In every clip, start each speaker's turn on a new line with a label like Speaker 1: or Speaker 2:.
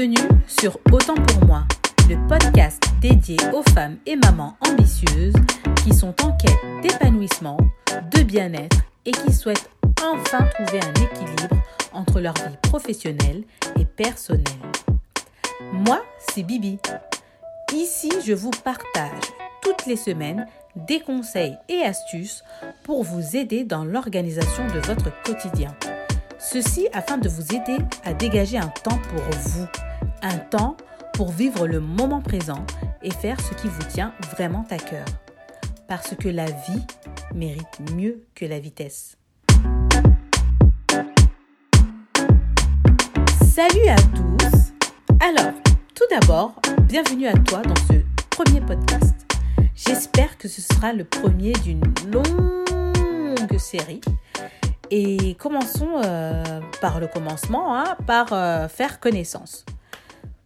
Speaker 1: Bienvenue sur Autant pour moi, le podcast dédié aux femmes et mamans ambitieuses qui sont en quête d'épanouissement, de bien-être et qui souhaitent enfin trouver un équilibre entre leur vie professionnelle et personnelle. Moi, c'est Bibi. Ici, je vous partage toutes les semaines des conseils et astuces pour vous aider dans l'organisation de votre quotidien. Ceci afin de vous aider à dégager un temps pour vous, un temps pour vivre le moment présent et faire ce qui vous tient vraiment à cœur. Parce que la vie mérite mieux que la vitesse. Salut à tous Alors, tout d'abord, bienvenue à toi dans ce premier podcast. J'espère que ce sera le premier d'une longue série et commençons euh, par le commencement, hein, par euh, faire connaissance.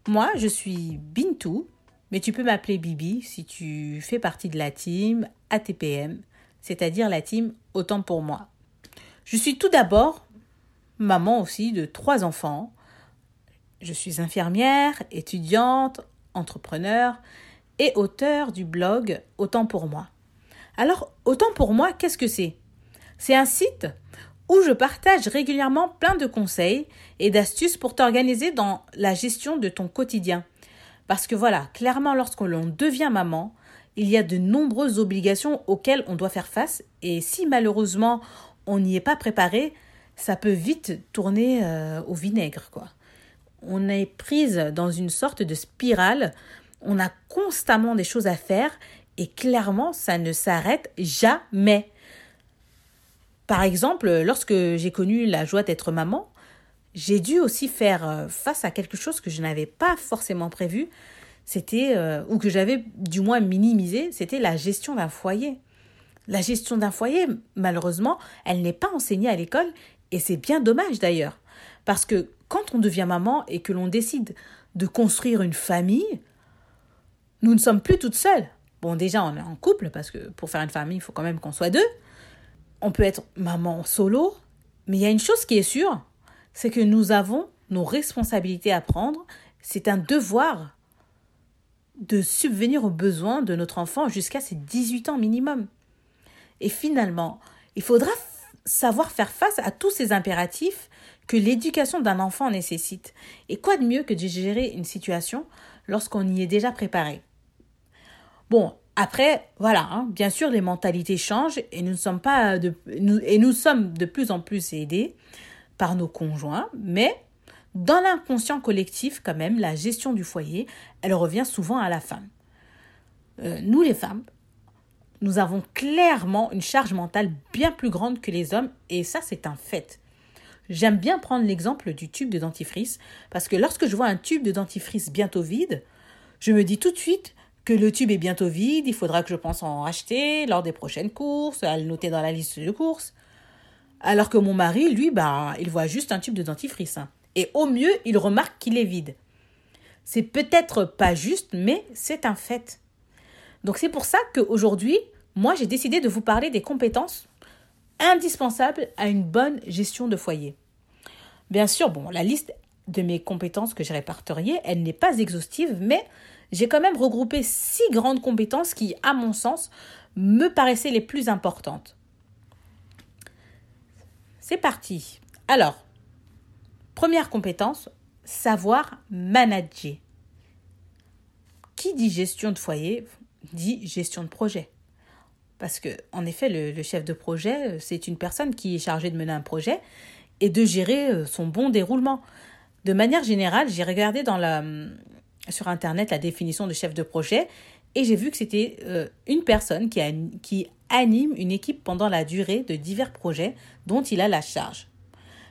Speaker 1: Moi, je suis Bintou, mais tu peux m'appeler Bibi si tu fais partie de la team ATPM, c'est-à-dire la team Autant pour moi. Je suis tout d'abord maman aussi de trois enfants. Je suis infirmière, étudiante, entrepreneur et auteur du blog Autant pour moi. Alors, Autant pour moi, qu'est-ce que c'est? C'est un site où je partage régulièrement plein de conseils et d'astuces pour t'organiser dans la gestion de ton quotidien. Parce que voilà, clairement, lorsque l'on devient maman, il y a de nombreuses obligations auxquelles on doit faire face et si malheureusement on n'y est pas préparé, ça peut vite tourner euh, au vinaigre quoi. On est prise dans une sorte de spirale, on a constamment des choses à faire et clairement ça ne s'arrête jamais. Par exemple, lorsque j'ai connu la joie d'être maman, j'ai dû aussi faire euh, face à quelque chose que je n'avais pas forcément prévu, c'était, euh, ou que j'avais du moins minimisé, c'était la gestion d'un foyer. La gestion d'un foyer, malheureusement, elle n'est pas enseignée à l'école, et c'est bien dommage d'ailleurs. Parce que quand on devient maman et que l'on décide de construire une famille, nous ne sommes plus toutes seules. Bon, déjà, on est en couple, parce que pour faire une famille, il faut quand même qu'on soit deux on peut être maman solo, mais il y a une chose qui est sûre, c'est que nous avons nos responsabilités à prendre. C'est un devoir de subvenir aux besoins de notre enfant jusqu'à ses 18 ans minimum. Et finalement, il faudra savoir faire face à tous ces impératifs que l'éducation d'un enfant nécessite. Et quoi de mieux que de gérer une situation lorsqu'on y est déjà préparé? Bon, après, voilà, hein, bien sûr, les mentalités changent et nous, sommes pas de, et nous sommes de plus en plus aidés par nos conjoints, mais dans l'inconscient collectif, quand même, la gestion du foyer, elle revient souvent à la femme. Euh, nous, les femmes, nous avons clairement une charge mentale bien plus grande que les hommes, et ça, c'est un fait. J'aime bien prendre l'exemple du tube de dentifrice, parce que lorsque je vois un tube de dentifrice bientôt vide, je me dis tout de suite, que le tube est bientôt vide, il faudra que je pense en acheter lors des prochaines courses, à le noter dans la liste de courses. Alors que mon mari, lui, bah, il voit juste un tube de dentifrice. Hein. Et au mieux, il remarque qu'il est vide. C'est peut-être pas juste, mais c'est un fait. Donc c'est pour ça qu'aujourd'hui, moi, j'ai décidé de vous parler des compétences indispensables à une bonne gestion de foyer. Bien sûr, bon, la liste de mes compétences que j'ai répertoriées, elle n'est pas exhaustive, mais j'ai quand même regroupé six grandes compétences qui, à mon sens, me paraissaient les plus importantes. C'est parti. Alors, première compétence, savoir manager. Qui dit gestion de foyer dit gestion de projet. Parce que, en effet, le, chef de projet, c'est une personne qui est chargée de mener un projet et de gérer euh, son bon déroulement. De manière générale, j'ai regardé dans la, sur Internet la définition de chef de projet et j'ai vu que c'était euh, une personne qui, anime une équipe pendant la durée de divers projets dont il a la charge.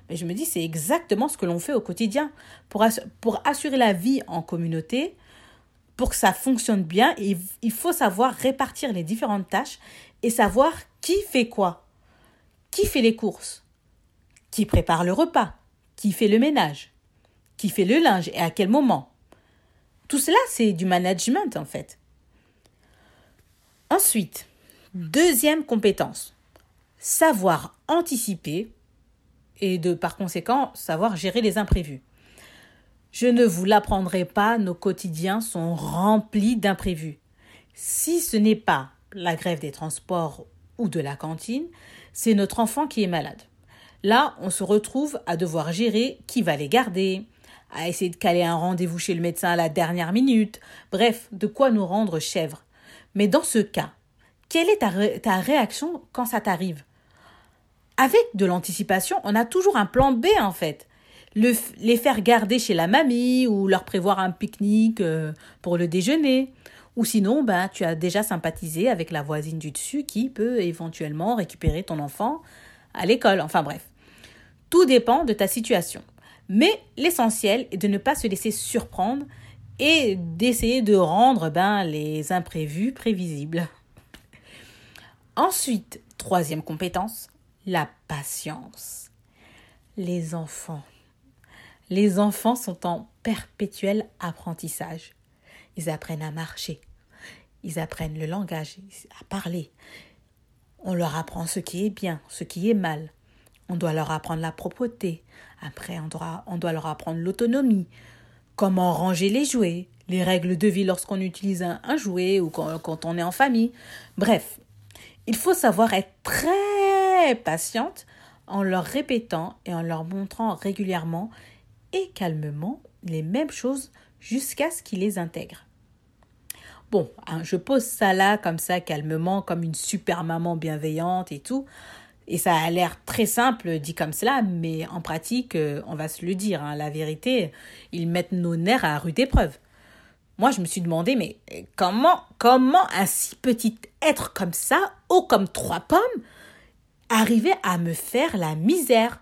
Speaker 1: Mais je me dis, c'est exactement ce que l'on fait au quotidien. Pour, assurer la vie en communauté, pour que ça fonctionne bien, il faut savoir répartir les différentes tâches et savoir qui fait quoi. Qui fait les courses? Qui prépare le repas? Qui fait le ménage? Qui fait le linge et à quel moment? Tout cela, c'est du management en fait. Ensuite, deuxième compétence, savoir anticiper et de par conséquent savoir gérer les imprévus. Je ne vous l'apprendrai pas, nos quotidiens sont remplis d'imprévus. Si ce n'est pas la grève des transports ou de la cantine, c'est notre enfant qui est malade. Là, on se retrouve à devoir gérer qui va les garder, à essayer de caler un rendez-vous chez le médecin à la dernière minute, bref, de quoi nous rendre chèvres. Mais dans ce cas, quelle est ta, réaction quand ça t'arrive? Avec de l'anticipation, on a toujours un plan B en fait. les faire garder chez la mamie ou leur prévoir un pique-nique euh, pour le déjeuner. Ou sinon, ben, tu as déjà sympathisé avec la voisine du dessus qui peut éventuellement récupérer ton enfant à l'école. Enfin bref. Tout dépend de ta situation. Mais l'essentiel est de ne pas se laisser surprendre et d'essayer de rendre ben, les imprévus prévisibles. Ensuite, troisième compétence, la patience. Les enfants. Les enfants sont en perpétuel apprentissage. Ils apprennent à marcher, ils apprennent le langage, à parler. On leur apprend ce qui est bien, ce qui est mal. On doit leur apprendre la propreté. Après, on doit, on doit leur apprendre l'autonomie. Comment ranger les jouets. Les règles de vie lorsqu'on utilise un, jouet ou quand, quand on est en famille. Bref, il faut savoir être très patiente en leur répétant et en leur montrant régulièrement et calmement les mêmes choses jusqu'à ce qu'ils les intègrent. Bon, hein, je pose ça là comme ça calmement, comme une super maman bienveillante et tout. Et ça a l'air très simple dit comme cela, mais en pratique, euh, on va se le dire, hein, la vérité, ils mettent nos nerfs à rude épreuve. Moi, je me suis demandé, mais comment, comment un si petit être comme ça, haut comme trois pommes, arrivait à me faire la misère?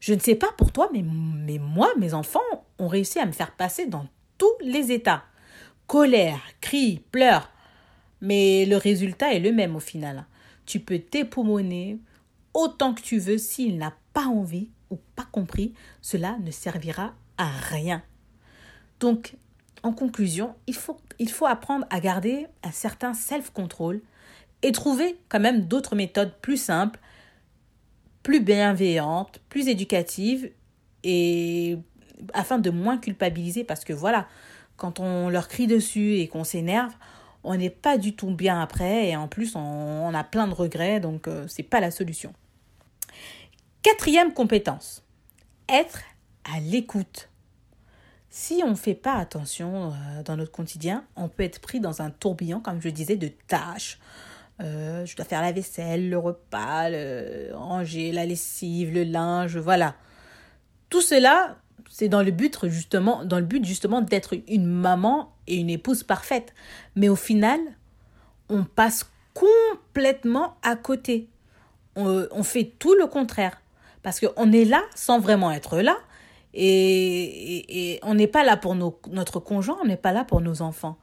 Speaker 1: Je ne sais pas pour toi, mais, mais moi, mes enfants ont réussi à me faire passer dans tous les états. Colère, cri, pleurs. Mais le résultat est le même au final. Tu peux t'époumoner autant que tu veux s'il n'a pas envie ou pas compris, cela ne servira à rien. Donc, en conclusion, il faut, il faut apprendre à garder un certain self-control et trouver quand même d'autres méthodes plus simples, plus bienveillantes, plus éducatives et afin de moins culpabiliser parce que voilà, quand on leur crie dessus et qu'on s'énerve, on n'est pas du tout bien après et en plus on, a plein de regrets donc ce euh, c'est pas la solution. Quatrième compétence, être à l'écoute. Si on ne fait pas attention euh, dans notre quotidien, on peut être pris dans un tourbillon, comme je disais, de tâches. Euh, je dois faire la vaisselle, le repas, le ranger, la lessive, le linge, voilà. Tout cela, c'est dans le but justement, dans le but justement d'être une maman et une épouse parfaite. Mais au final, on passe complètement à côté. On, fait tout le contraire. Parce qu'on est là sans vraiment être là. Et, on n'est pas là pour notre conjoint, on n'est pas là pour nos enfants.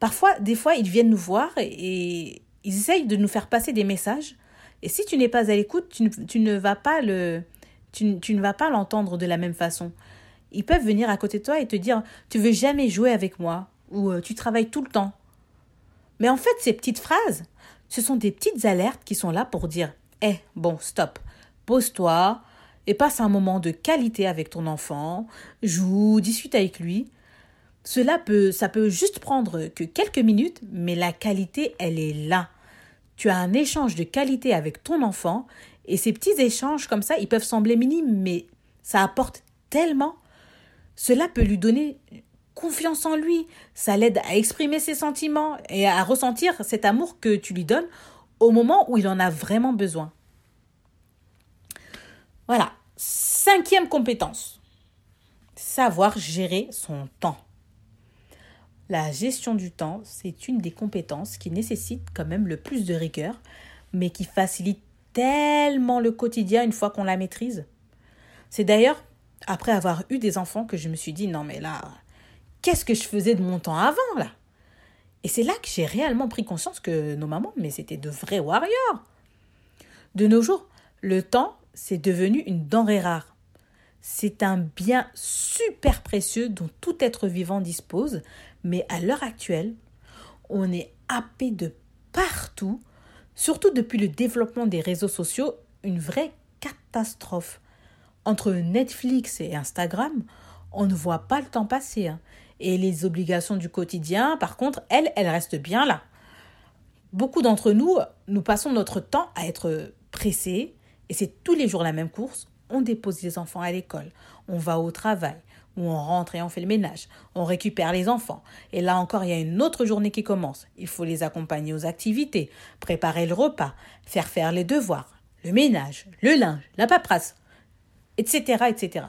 Speaker 1: Parfois, des fois, ils viennent nous voir et, ils essayent de nous faire passer des messages. Et si tu n'es pas à l'écoute, tu, ne vas pas le, tu, tu ne vas pas l'entendre de la même façon. Ils peuvent venir à côté de toi et te dire Tu veux jamais jouer avec moi? ou euh, Tu travailles tout le temps. Mais en fait, ces petites phrases, ce sont des petites alertes qui sont là pour dire Eh, bon, stop, pose-toi et passe un moment de qualité avec ton enfant, joue, discute avec lui. Cela peut, ça peut juste prendre que quelques minutes, mais la qualité, elle est là. Tu as un échange de qualité avec ton enfant, et ces petits échanges comme ça, ils peuvent sembler minimes, mais ça apporte tellement cela peut lui donner confiance en lui, ça l'aide à exprimer ses sentiments et à ressentir cet amour que tu lui donnes au moment où il en a vraiment besoin. Voilà, cinquième compétence, savoir gérer son temps. La gestion du temps, c'est une des compétences qui nécessite quand même le plus de rigueur, mais qui facilite tellement le quotidien une fois qu'on la maîtrise. C'est d'ailleurs après avoir eu des enfants que je me suis dit non mais là, qu'est-ce que je faisais de mon temps avant là? Et c'est là que j'ai réellement pris conscience que nos mamans, mais c'était de vrais warriors. De nos jours, le temps, c'est devenu une denrée rare. C'est un bien super précieux dont tout être vivant dispose, mais à l'heure actuelle, on est happé de partout, surtout depuis le développement des réseaux sociaux, une vraie catastrophe. Entre Netflix et Instagram, on ne voit pas le temps passer. Hein. Et les obligations du quotidien, par contre, elles, elles restent bien là. Beaucoup d'entre nous, nous passons notre temps à être pressés, et c'est tous les jours la même course. On dépose les enfants à l'école, on va au travail, ou on rentre et on fait le ménage, on récupère les enfants. Et là encore, il y a une autre journée qui commence. Il faut les accompagner aux activités, préparer le repas, faire faire les devoirs, le ménage, le linge, la paperasse, etc., etc.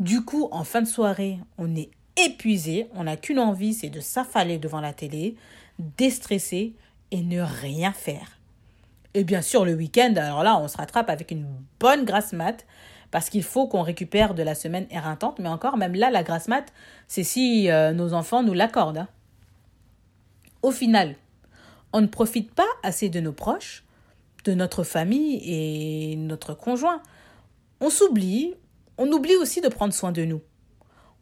Speaker 1: Du coup, en fin de soirée, on est épuisé, on n'a qu'une envie, c'est de s'affaler devant la télé, déstresser et ne rien faire. Et bien sûr, le week-end, alors là, on se rattrape avec une bonne grasse mat, parce qu'il faut qu'on récupère de la semaine éreintante, mais encore, même là, la grasse mat, c'est si euh, nos enfants nous l'accordent. Hein. Au final, on ne profite pas assez de nos proches, de notre famille et notre conjoint. On s'oublie, on oublie aussi de prendre soin de nous.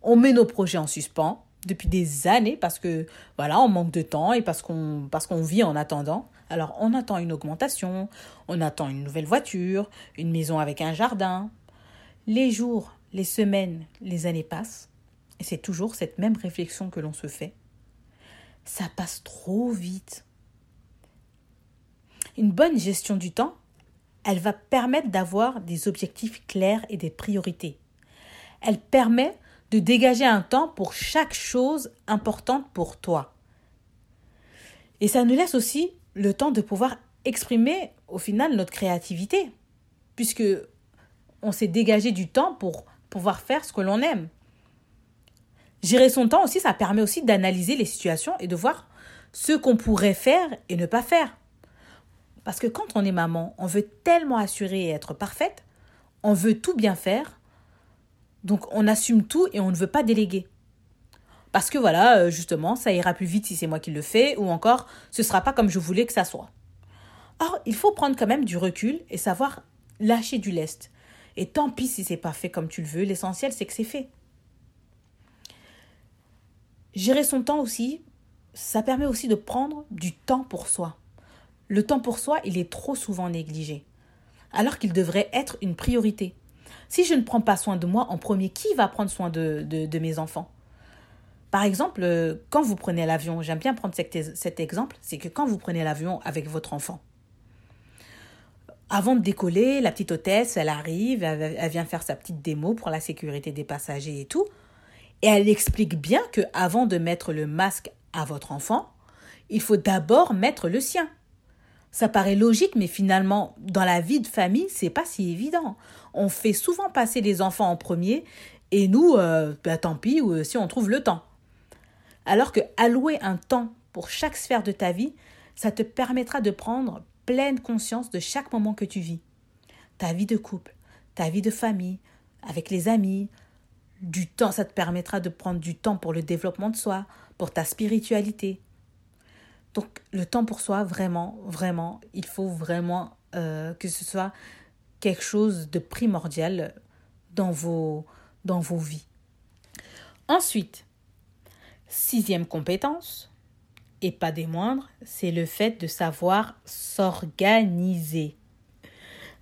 Speaker 1: On met nos projets en suspens depuis des années parce que voilà, on manque de temps et parce qu'on parce qu'on vit en attendant. Alors on attend une augmentation, on attend une nouvelle voiture, une maison avec un jardin. Les jours, les semaines, les années passent et c'est toujours cette même réflexion que l'on se fait. Ça passe trop vite. Une bonne gestion du temps elle va permettre d'avoir des objectifs clairs et des priorités. Elle permet de dégager un temps pour chaque chose importante pour toi. Et ça nous laisse aussi le temps de pouvoir exprimer au final notre créativité, puisque on s'est dégagé du temps pour pouvoir faire ce que l'on aime. Gérer son temps aussi, ça permet aussi d'analyser les situations et de voir ce qu'on pourrait faire et ne pas faire. Parce que quand on est maman, on veut tellement assurer et être parfaite, on veut tout bien faire, donc on assume tout et on ne veut pas déléguer. Parce que voilà, euh, justement, ça ira plus vite si c'est moi qui le fais, ou encore, ce sera pas comme je voulais que ça soit. Or, il faut prendre quand même du recul et savoir lâcher du lest. Et tant pis si c'est pas fait comme tu le veux, l'essentiel c'est que c'est fait. Gérer son temps aussi, ça permet aussi de prendre du temps pour soi. Le temps pour soi, il est trop souvent négligé, alors qu'il devrait être une priorité. Si je ne prends pas soin de moi en premier, qui va prendre soin de, mes enfants? Par exemple, euh, quand vous prenez l'avion, j'aime bien prendre cet, cet exemple, c'est que quand vous prenez l'avion avec votre enfant, avant de décoller, la petite hôtesse, elle arrive, elle, vient faire sa petite démo pour la sécurité des passagers et tout. Et elle explique bien que avant de mettre le masque à votre enfant, il faut d'abord mettre le sien. Ça paraît logique, mais finalement, dans la vie de famille, c'est pas si évident. On fait souvent passer les enfants en premier, et nous, euh, bah, tant pis, ou, euh, si on trouve le temps. Alors que allouer un temps pour chaque sphère de ta vie, ça te permettra de prendre pleine conscience de chaque moment que tu vis. Ta vie de couple, ta vie de famille, avec les amis, du temps, ça te permettra de prendre du temps pour le développement de soi, pour ta spiritualité, donc le temps pour soi, vraiment, vraiment, il faut vraiment euh, que ce soit quelque chose de primordial dans vos, vies. Ensuite, sixième compétence, et pas des moindres, c'est le fait de savoir s'organiser.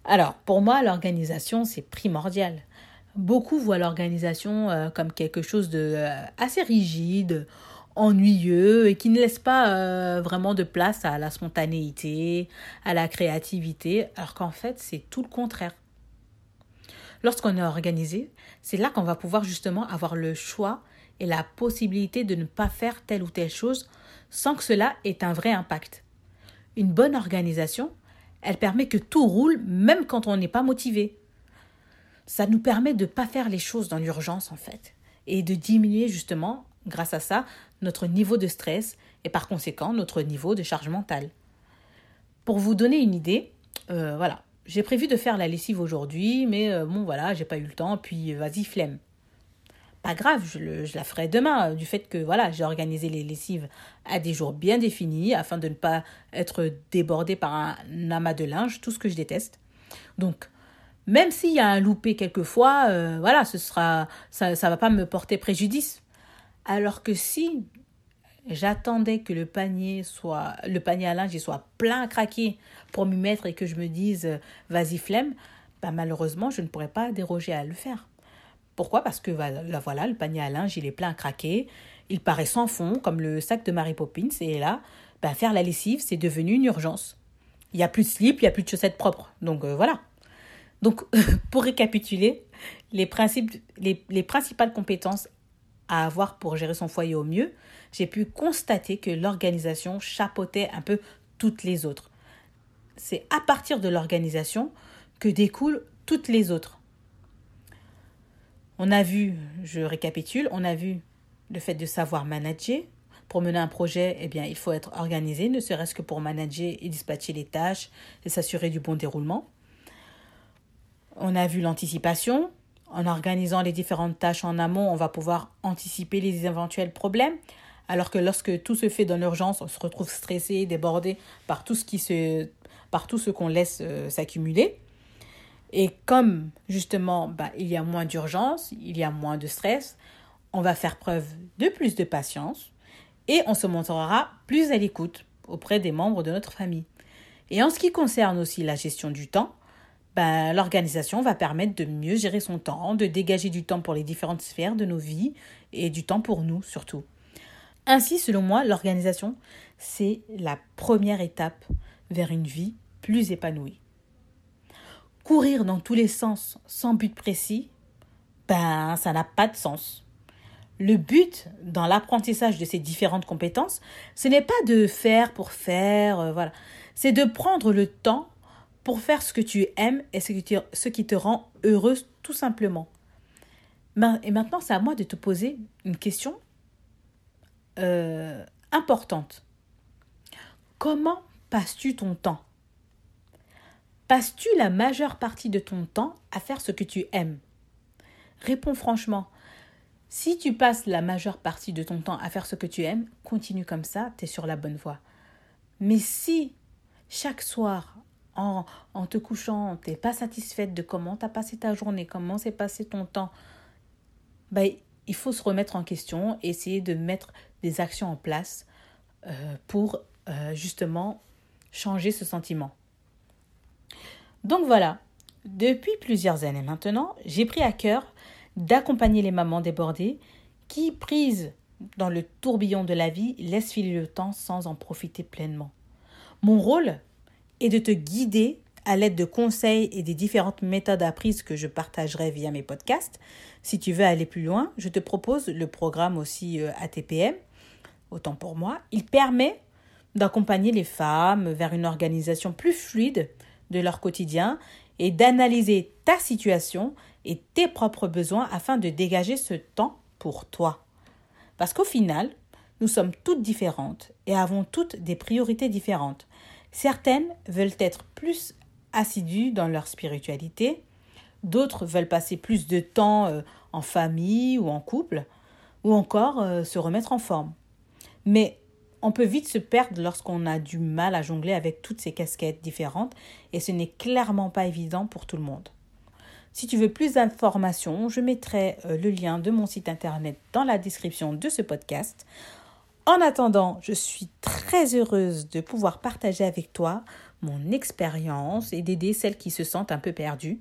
Speaker 1: Alors, pour moi, l'organisation, c'est primordial. Beaucoup voient l'organisation euh, comme quelque chose de euh, assez rigide ennuyeux et qui ne laisse pas euh, vraiment de place à la spontanéité, à la créativité, alors qu'en fait c'est tout le contraire. Lorsqu'on est organisé, c'est là qu'on va pouvoir justement avoir le choix et la possibilité de ne pas faire telle ou telle chose sans que cela ait un vrai impact. Une bonne organisation, elle permet que tout roule même quand on n'est pas motivé. Ça nous permet de ne pas faire les choses dans l'urgence en fait et de diminuer justement grâce à ça, notre niveau de stress et par conséquent notre niveau de charge mentale. Pour vous donner une idée, euh, voilà, j'ai prévu de faire la lessive aujourd'hui, mais euh, bon voilà, j'ai pas eu le temps, puis vas-y flemme. Pas grave, je, la ferai demain, euh, du fait que voilà, j'ai organisé les lessives à des jours bien définis afin de ne pas être débordé par un amas de linge, tout ce que je déteste. Donc, même s'il y a un loupé quelquefois, voilà, ce sera, ça, ne va pas me porter préjudice alors que si j'attendais que le panier soit le panier à linge soit plein à craquer pour m'y mettre et que je me dise vas-y flemme, bah malheureusement je ne pourrais pas déroger à le faire. Pourquoi? Parce que là, voilà, le panier à linge, il est plein à craquer. Il paraît sans fond, comme le sac de Mary Poppins. Et là, ben, faire la lessive, c'est devenu une urgence. Il n'y a plus de slip, il n'y a plus de chaussettes propres. Donc euh, voilà. Donc, pour récapituler, les, principes, les principales compétences à avoir pour gérer son foyer au mieux, j'ai pu constater que l'organisation chapeautait un peu toutes les autres. C'est à partir de l'organisation que découlent toutes les autres. On a vu, je récapitule, on a vu le fait de savoir manager. Pour mener un projet, eh bien, il faut être organisé, ne serait-ce que pour manager et dispatcher les tâches et s'assurer du bon déroulement. On a vu l'anticipation. En organisant les différentes tâches en amont, on va pouvoir anticiper les éventuels problèmes. Alors que lorsque tout se fait dans l'urgence, on se retrouve stressé, débordé par tout ce qui se, par tout ce qu'on laisse euh, s'accumuler. Et comme justement, bah, il y a moins d'urgence, il y a moins de stress, on va faire preuve de plus de patience et on se montrera plus à l'écoute auprès des membres de notre famille. Et en ce qui concerne aussi la gestion du temps, ben, l'organisation va permettre de mieux gérer son temps, de dégager du temps pour les différentes sphères de nos vies et du temps pour nous surtout. Ainsi, selon moi, l'organisation, c'est la première étape vers une vie plus épanouie. Courir dans tous les sens sans but précis, ben ça n'a pas de sens. Le but dans l'apprentissage de ces différentes compétences, ce n'est pas de faire pour faire, euh, voilà. C'est de prendre le temps pour faire ce que tu aimes et ce te, ce qui te rend heureuse tout simplement. Ben, et maintenant, c'est à moi de te poser une question euh, importante. Comment passes-tu ton temps? Passes-tu la majeure partie de ton temps à faire ce que tu aimes? Réponds franchement. Si tu passes la majeure partie de ton temps à faire ce que tu aimes, continue comme ça, tu es sur la bonne voie. Mais si chaque soir, en, te couchant, tu n'es pas satisfaite de comment tu as passé ta journée, comment s'est passé ton temps, ben, il faut se remettre en question, essayer de mettre des actions en place euh, pour euh, justement changer ce sentiment. Donc voilà, depuis plusieurs années maintenant, j'ai pris à cœur d'accompagner les mamans débordées qui, prises dans le tourbillon de la vie, laissent filer le temps sans en profiter pleinement. Mon rôle est de te guider à l'aide de conseils et des différentes méthodes apprises que je partagerai via mes podcasts. Si tu veux aller plus loin, je te propose le programme aussi euh, ATPM, autant pour moi. Il permet d'accompagner les femmes vers une organisation plus fluide de leur quotidien et d'analyser ta situation et tes propres besoins afin de dégager ce temps pour toi. Parce qu'au final, nous sommes toutes différentes et avons toutes des priorités différentes. Certaines veulent être plus assidus dans leur spiritualité, d'autres veulent passer plus de temps euh, en famille ou en couple, ou encore euh, se remettre en forme. Mais on peut vite se perdre lorsqu'on a du mal à jongler avec toutes ces casquettes différentes et ce n'est clairement pas évident pour tout le monde. Si tu veux plus d'informations, je mettrai euh, le lien de mon site internet dans la description de ce podcast. En attendant, je suis très heureuse de pouvoir partager avec toi mon expérience et d'aider celles qui se sentent un peu perdues,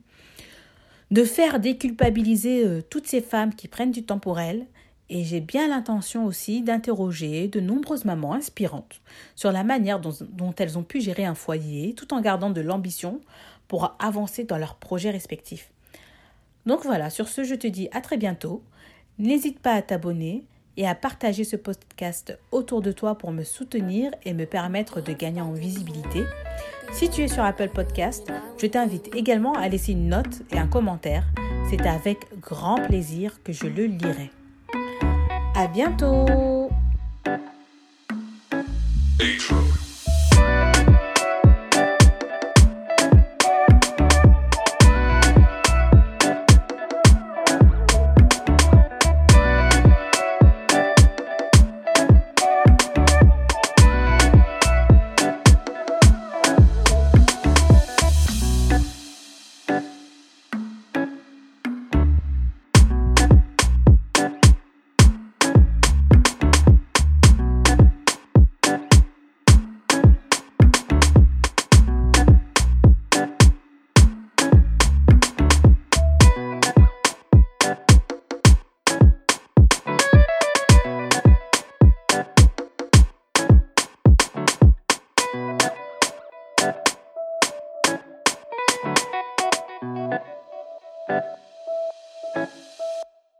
Speaker 1: de faire déculpabiliser euh, toutes ces femmes qui prennent du temps pour elles, et j'ai bien l'intention aussi d'interroger de nombreuses mamans inspirantes sur la manière dont, dont, elles ont pu gérer un foyer tout en gardant de l'ambition pour avancer dans leurs projets respectifs. Donc voilà, sur ce, je te dis à très bientôt. N'hésite pas à t'abonner et à partager ce podcast autour de toi pour me soutenir et me permettre de gagner en visibilité. Si tu es sur Apple Podcast, je t'invite également à laisser une note et un commentaire. C'est avec grand plaisir que je le lirai. À bientôt!